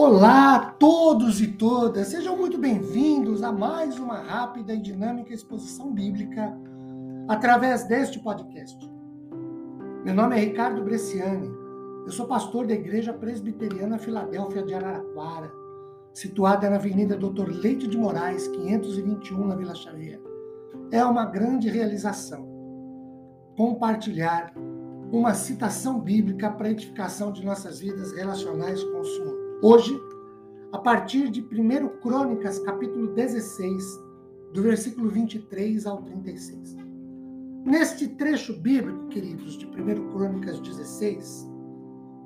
Olá a todos e todas, sejam muito bem-vindos a mais uma rápida e dinâmica exposição bíblica através deste podcast. Meu nome é Ricardo Bresciani, eu sou pastor da Igreja Presbiteriana Filadélfia de Araraquara, situada na Avenida Doutor Leite de Moraes, 521, na Vila Xavier. É uma grande realização compartilhar uma citação bíblica para edificação de nossas vidas relacionais com o Senhor. Hoje, a partir de 1 Crônicas, capítulo 16, do versículo 23 ao 36. Neste trecho bíblico, queridos, de 1 Crônicas 16,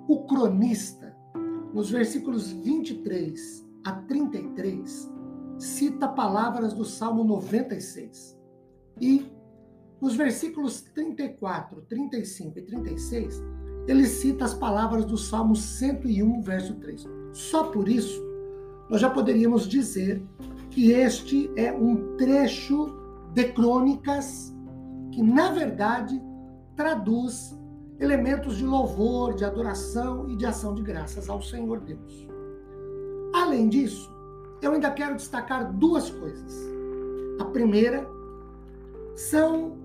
o cronista, nos versículos 23 a 33, cita palavras do Salmo 96. E nos versículos 34, 35 e 36, ele cita as palavras do Salmo 101, verso 3. Só por isso, nós já poderíamos dizer que este é um trecho de crônicas que, na verdade, traduz elementos de louvor, de adoração e de ação de graças ao Senhor Deus. Além disso, eu ainda quero destacar duas coisas. A primeira são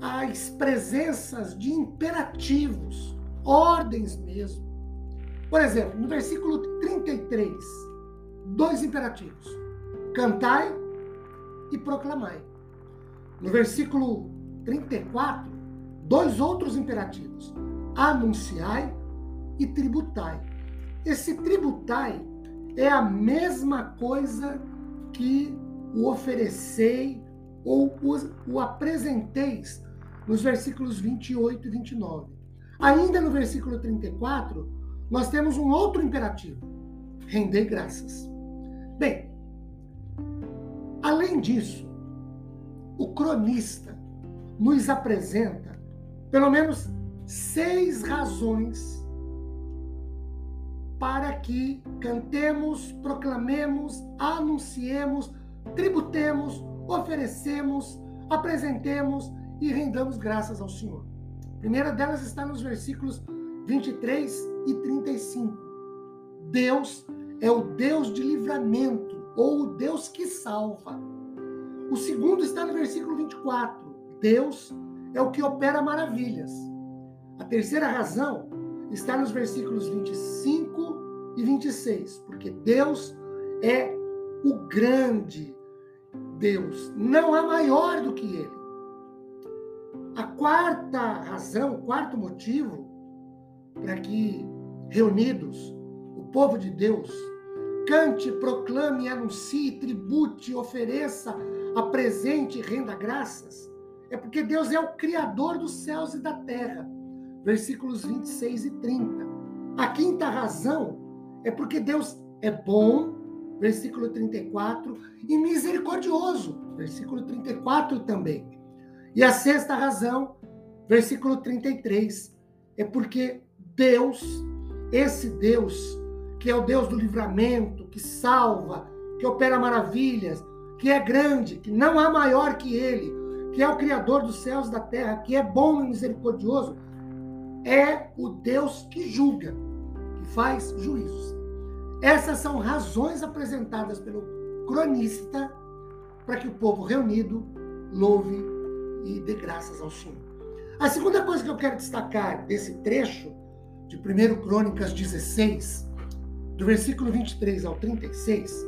as presenças de imperativos, ordens mesmo, por exemplo, no versículo 33, dois imperativos: cantai e proclamai. No versículo 34, dois outros imperativos: anunciai e tributai. Esse tributai é a mesma coisa que o oferecei ou o apresenteis nos versículos 28 e 29. Ainda no versículo 34, nós temos um outro imperativo: render graças. Bem, além disso, o cronista nos apresenta pelo menos seis razões para que cantemos, proclamemos, anunciemos, tributemos, oferecemos, apresentemos e rendamos graças ao Senhor. A primeira delas está nos versículos 23 e 35. Deus é o Deus de livramento, ou o Deus que salva. O segundo está no versículo 24. Deus é o que opera maravilhas. A terceira razão está nos versículos 25 e 26, porque Deus é o grande Deus, não há maior do que ele. A quarta razão, o quarto motivo para que, reunidos, o povo de Deus cante, proclame, anuncie, tribute, ofereça, apresente e renda graças, é porque Deus é o Criador dos céus e da terra. Versículos 26 e 30. A quinta razão é porque Deus é bom, versículo 34, e misericordioso, versículo 34 também. E a sexta razão, versículo 33, é porque Deus, esse Deus, que é o Deus do livramento, que salva, que opera maravilhas, que é grande, que não há maior que ele, que é o Criador dos céus e da terra, que é bom e misericordioso, é o Deus que julga, que faz juízos. Essas são razões apresentadas pelo cronista para que o povo reunido louve e dê graças ao Senhor. A segunda coisa que eu quero destacar desse trecho de 1 Crônicas 16, do versículo 23 ao 36,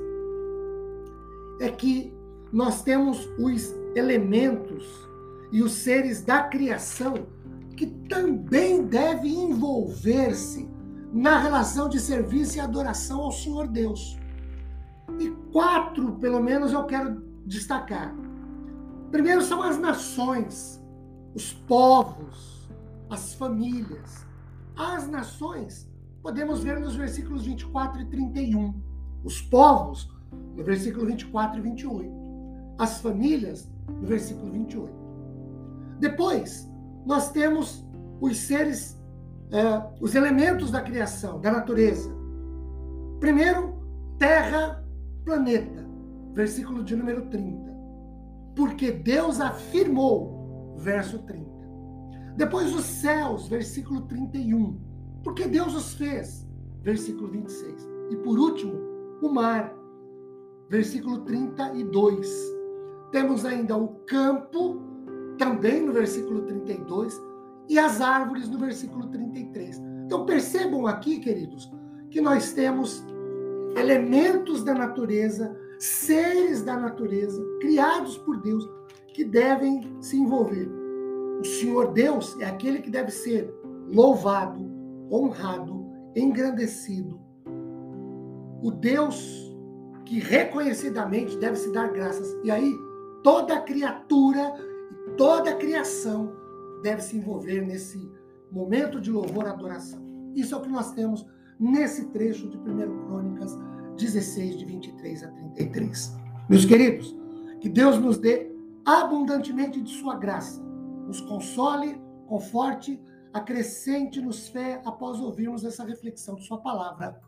é que nós temos os elementos e os seres da criação que também devem envolver-se na relação de serviço e adoração ao Senhor Deus. E quatro, pelo menos, eu quero destacar. Primeiro são as nações, os povos, as famílias, as nações, podemos ver nos versículos 24 e 31. Os povos, no versículo 24 e 28. As famílias, no versículo 28. Depois, nós temos os seres, é, os elementos da criação, da natureza. Primeiro, terra, planeta, versículo de número 30. Porque Deus afirmou, verso 30. Depois os céus, versículo 31. Porque Deus os fez, versículo 26. E por último, o mar, versículo 32. Temos ainda o campo, também no versículo 32, e as árvores no versículo 33. Então percebam aqui, queridos, que nós temos elementos da natureza, seres da natureza, criados por Deus, que devem se envolver. O Senhor Deus é aquele que deve ser louvado, honrado, engrandecido. O Deus que reconhecidamente deve se dar graças. E aí, toda criatura e toda criação deve se envolver nesse momento de louvor e adoração. Isso é o que nós temos nesse trecho de 1 Crônicas 16, de 23 a 33. Meus queridos, que Deus nos dê abundantemente de sua graça, nos console, conforte, acrescente-nos fé após ouvirmos essa reflexão de sua palavra.